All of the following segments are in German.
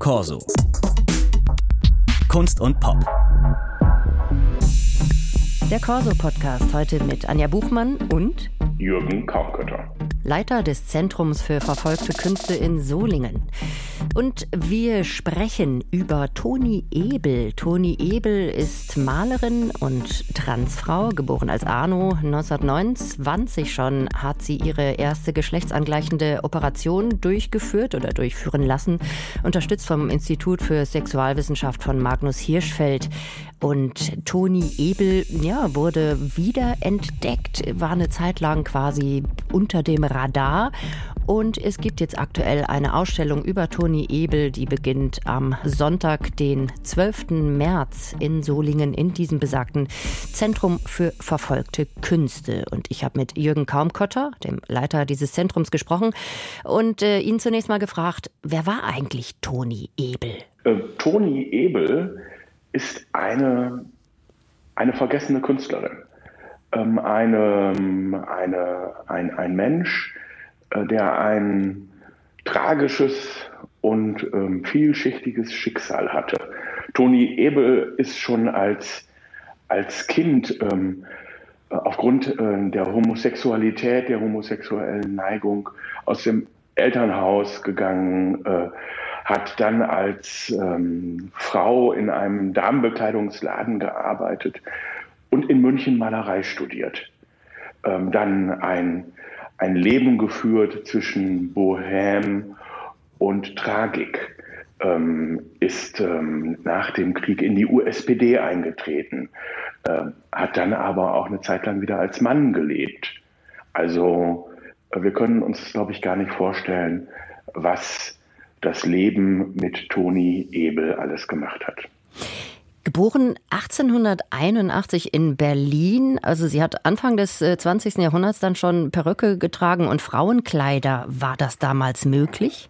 Corso. Kunst und Pop. Der Corso-Podcast heute mit Anja Buchmann und Jürgen Kaumkötter. Leiter des Zentrums für verfolgte Künste in Solingen. Und wir sprechen über Toni Ebel. Toni Ebel ist Malerin und Transfrau, geboren als Arno. 1929 schon hat sie ihre erste geschlechtsangleichende Operation durchgeführt oder durchführen lassen, unterstützt vom Institut für Sexualwissenschaft von Magnus Hirschfeld. Und Toni Ebel ja, wurde wiederentdeckt, war eine Zeit lang quasi unter dem Radar. Und es gibt jetzt aktuell eine Ausstellung über Toni Ebel, die beginnt am Sonntag, den 12. März in Solingen in diesem besagten Zentrum für verfolgte Künste. Und ich habe mit Jürgen Kaumkotter, dem Leiter dieses Zentrums, gesprochen und äh, ihn zunächst mal gefragt, wer war eigentlich Toni Ebel? Äh, Toni Ebel ist eine, eine vergessene Künstlerin. Ähm, eine, eine, ein, ein Mensch, der ein tragisches und ähm, vielschichtiges Schicksal hatte. Toni Ebel ist schon als, als Kind ähm, aufgrund äh, der Homosexualität, der homosexuellen Neigung aus dem Elternhaus gegangen, äh, hat dann als ähm, Frau in einem Damenbekleidungsladen gearbeitet und in München Malerei studiert. Ähm, dann ein, ein Leben geführt zwischen Bohème und Tragik. Ähm, ist ähm, nach dem Krieg in die USPD eingetreten, äh, hat dann aber auch eine Zeit lang wieder als Mann gelebt. Also äh, wir können uns, glaube ich, gar nicht vorstellen, was das Leben mit Toni Ebel alles gemacht hat. Geboren 1881 in Berlin. Also sie hat Anfang des 20. Äh, Jahrhunderts dann schon Perücke getragen und Frauenkleider. War das damals möglich?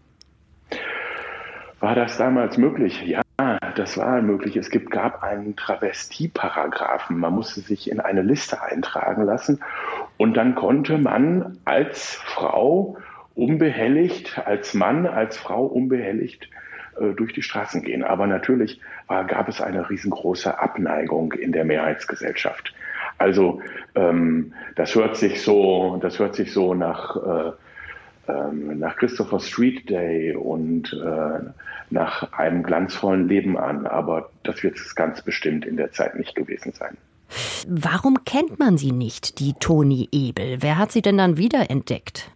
War das damals möglich? Ja, das war möglich. Es gibt, gab einen Travestieparagraphen. Man musste sich in eine Liste eintragen lassen und dann konnte man als Frau unbehelligt, als Mann, als Frau unbehelligt äh, durch die Straßen gehen. Aber natürlich war, gab es eine riesengroße Abneigung in der Mehrheitsgesellschaft. Also ähm, das hört sich so, das hört sich so nach äh, ähm, nach Christopher Street Day und äh, nach einem glanzvollen Leben an, aber das wird es ganz bestimmt in der Zeit nicht gewesen sein. Warum kennt man sie nicht, die Toni Ebel? Wer hat sie denn dann wiederentdeckt?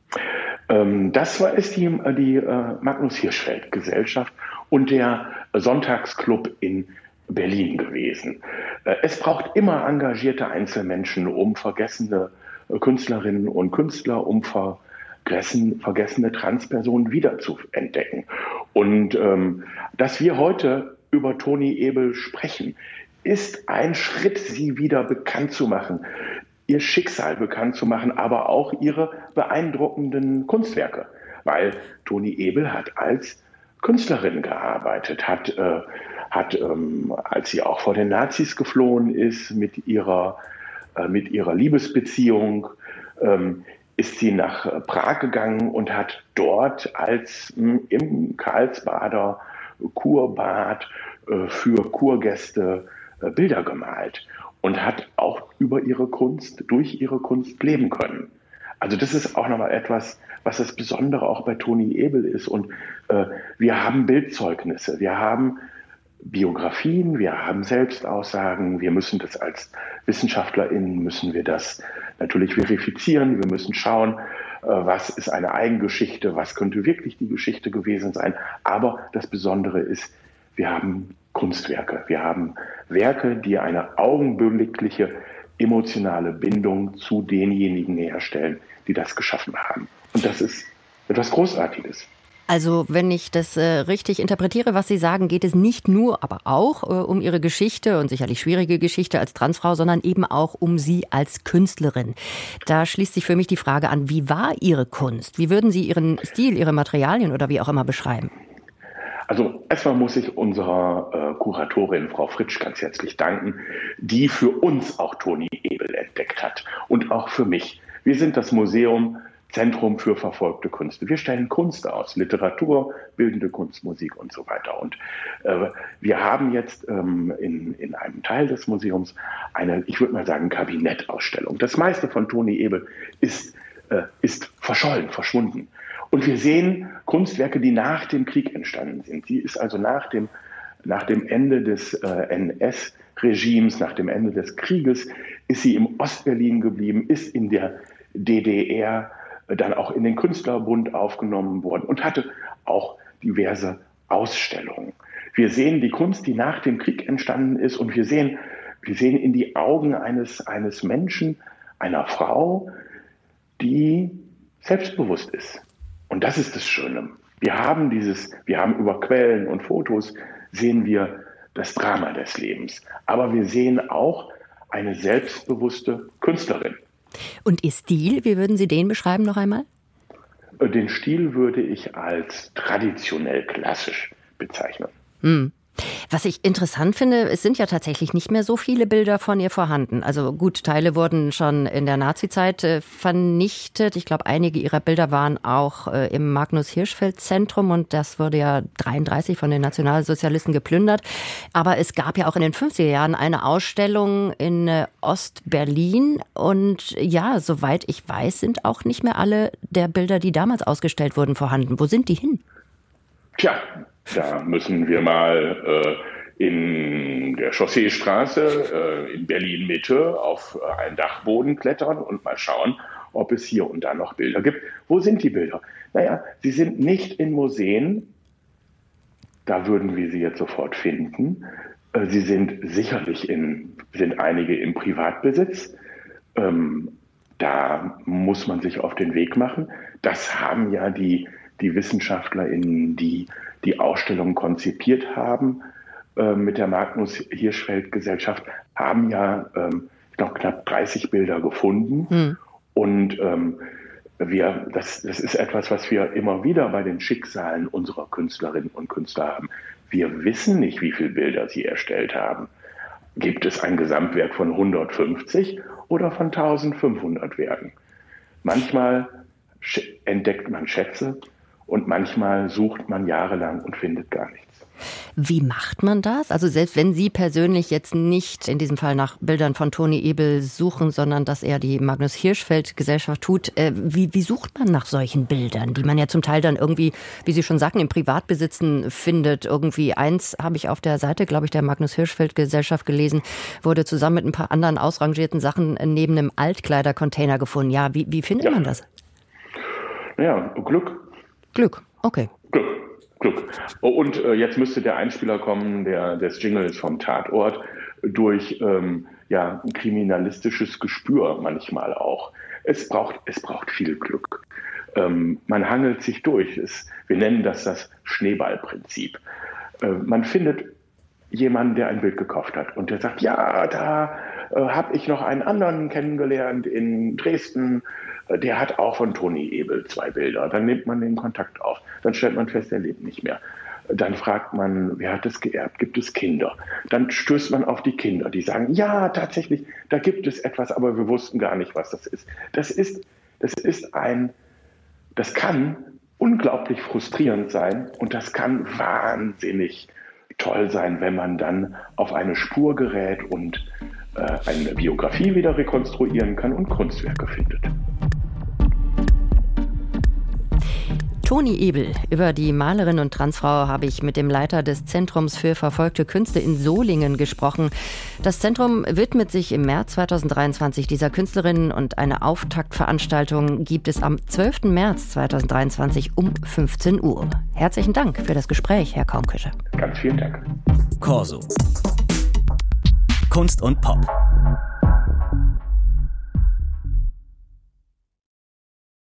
Ähm, das war ist die, die äh, Magnus Hirschfeld Gesellschaft und der Sonntagsclub in Berlin gewesen. Äh, es braucht immer engagierte Einzelmenschen, um vergessene äh, Künstlerinnen und Künstler, um vergessen, vergessene Transpersonen wiederzuentdecken. Und ähm, dass wir heute über Toni Ebel sprechen, ist ein Schritt, sie wieder bekannt zu machen ihr Schicksal bekannt zu machen, aber auch ihre beeindruckenden Kunstwerke. Weil Toni Ebel hat als Künstlerin gearbeitet, hat, äh, hat ähm, als sie auch vor den Nazis geflohen ist, mit ihrer, äh, mit ihrer Liebesbeziehung, ähm, ist sie nach äh, Prag gegangen und hat dort als mh, hm, im Karlsbader Kurbad äh, für Kurgäste äh, Bilder gemalt und hat auch über ihre Kunst, durch ihre Kunst leben können. Also das ist auch nochmal etwas, was das Besondere auch bei Toni Ebel ist. Und äh, wir haben Bildzeugnisse, wir haben Biografien, wir haben Selbstaussagen, wir müssen das als WissenschaftlerInnen, müssen wir das natürlich verifizieren, wir müssen schauen, äh, was ist eine Eigengeschichte, was könnte wirklich die Geschichte gewesen sein. Aber das Besondere ist, wir haben Kunstwerke. Wir haben Werke, die eine augenblickliche emotionale Bindung zu denjenigen herstellen, die das geschaffen haben. Und das ist etwas Großartiges. Also, wenn ich das äh, richtig interpretiere, was Sie sagen, geht es nicht nur, aber auch äh, um Ihre Geschichte und sicherlich schwierige Geschichte als Transfrau, sondern eben auch um Sie als Künstlerin. Da schließt sich für mich die Frage an, wie war Ihre Kunst? Wie würden Sie Ihren Stil, Ihre Materialien oder wie auch immer beschreiben? Also erstmal muss ich unserer äh, Kuratorin Frau Fritsch ganz herzlich danken, die für uns auch Toni Ebel entdeckt hat und auch für mich. Wir sind das Museum Zentrum für verfolgte Künste. Wir stellen Kunst aus, Literatur, bildende Kunst, Musik und so weiter. Und äh, wir haben jetzt ähm, in, in einem Teil des Museums eine, ich würde mal sagen, Kabinettausstellung. Das meiste von Toni Ebel ist, äh, ist verschollen, verschwunden. Und wir sehen Kunstwerke, die nach dem Krieg entstanden sind. Sie ist also nach dem, nach dem Ende des äh, NS-Regimes, nach dem Ende des Krieges, ist sie im Ostberlin geblieben, ist in der DDR dann auch in den Künstlerbund aufgenommen worden und hatte auch diverse Ausstellungen. Wir sehen die Kunst, die nach dem Krieg entstanden ist und wir sehen, wir sehen in die Augen eines, eines Menschen, einer Frau, die selbstbewusst ist. Und das ist das Schöne. Wir haben dieses, wir haben über Quellen und Fotos sehen wir das Drama des Lebens. Aber wir sehen auch eine selbstbewusste Künstlerin. Und Ihr Stil, wie würden Sie den beschreiben noch einmal? Den Stil würde ich als traditionell klassisch bezeichnen. Hm. Was ich interessant finde, es sind ja tatsächlich nicht mehr so viele Bilder von ihr vorhanden. Also gut, Teile wurden schon in der Nazizeit äh, vernichtet. Ich glaube, einige ihrer Bilder waren auch äh, im Magnus Hirschfeld Zentrum und das wurde ja 33 von den Nationalsozialisten geplündert. Aber es gab ja auch in den 50er Jahren eine Ausstellung in äh, Ostberlin und ja, soweit ich weiß, sind auch nicht mehr alle der Bilder, die damals ausgestellt wurden, vorhanden. Wo sind die hin? Tja, da müssen wir mal äh, in der Chausseestraße äh, in Berlin Mitte auf äh, einen Dachboden klettern und mal schauen, ob es hier und da noch Bilder gibt. Wo sind die Bilder? Naja, sie sind nicht in Museen. Da würden wir sie jetzt sofort finden. Äh, sie sind sicherlich in, sind einige im Privatbesitz. Ähm, da muss man sich auf den Weg machen. Das haben ja die, die WissenschaftlerInnen, die die Ausstellung konzipiert haben äh, mit der Magnus Hirschfeld Gesellschaft, haben ja ähm, noch knapp 30 Bilder gefunden. Hm. Und ähm, wir, das, das ist etwas, was wir immer wieder bei den Schicksalen unserer Künstlerinnen und Künstler haben. Wir wissen nicht, wie viele Bilder sie erstellt haben. Gibt es ein Gesamtwerk von 150 oder von 1500 Werken? Manchmal entdeckt man Schätze, und manchmal sucht man jahrelang und findet gar nichts. Wie macht man das? Also selbst wenn Sie persönlich jetzt nicht in diesem Fall nach Bildern von Toni Ebel suchen, sondern dass er die Magnus Hirschfeld Gesellschaft tut, äh, wie, wie sucht man nach solchen Bildern, die man ja zum Teil dann irgendwie, wie Sie schon sagten, im Privatbesitzen findet? Irgendwie eins habe ich auf der Seite, glaube ich, der Magnus Hirschfeld Gesellschaft gelesen, wurde zusammen mit ein paar anderen ausrangierten Sachen neben einem Altkleidercontainer gefunden. Ja, wie, wie findet ja. man das? Ja, Glück Glück, okay. Glück, Glück. Oh, und äh, jetzt müsste der Einspieler kommen, der des Jingles vom Tatort, durch ähm, ja, kriminalistisches Gespür manchmal auch. Es braucht, es braucht viel Glück. Ähm, man hangelt sich durch. Es, wir nennen das das Schneeballprinzip. Äh, man findet jemanden, der ein Bild gekauft hat und der sagt, ja, da äh, habe ich noch einen anderen kennengelernt in Dresden, äh, der hat auch von Toni Ebel zwei Bilder. Dann nimmt man den Kontakt auf. Dann stellt man fest, er lebt nicht mehr. Dann fragt man, wer hat es geerbt? Gibt es Kinder? Dann stößt man auf die Kinder, die sagen, ja, tatsächlich, da gibt es etwas, aber wir wussten gar nicht, was das ist. Das ist, das ist ein, das kann unglaublich frustrierend sein und das kann wahnsinnig toll sein, wenn man dann auf eine Spur gerät und äh, eine Biografie wieder rekonstruieren kann und Kunstwerke findet. Toni Ebel. Über die Malerin und Transfrau habe ich mit dem Leiter des Zentrums für verfolgte Künste in Solingen gesprochen. Das Zentrum widmet sich im März 2023 dieser Künstlerin und eine Auftaktveranstaltung gibt es am 12. März 2023 um 15 Uhr. Herzlichen Dank für das Gespräch, Herr Kaumküsche. Ganz vielen Dank. Corso. Kunst und Pop.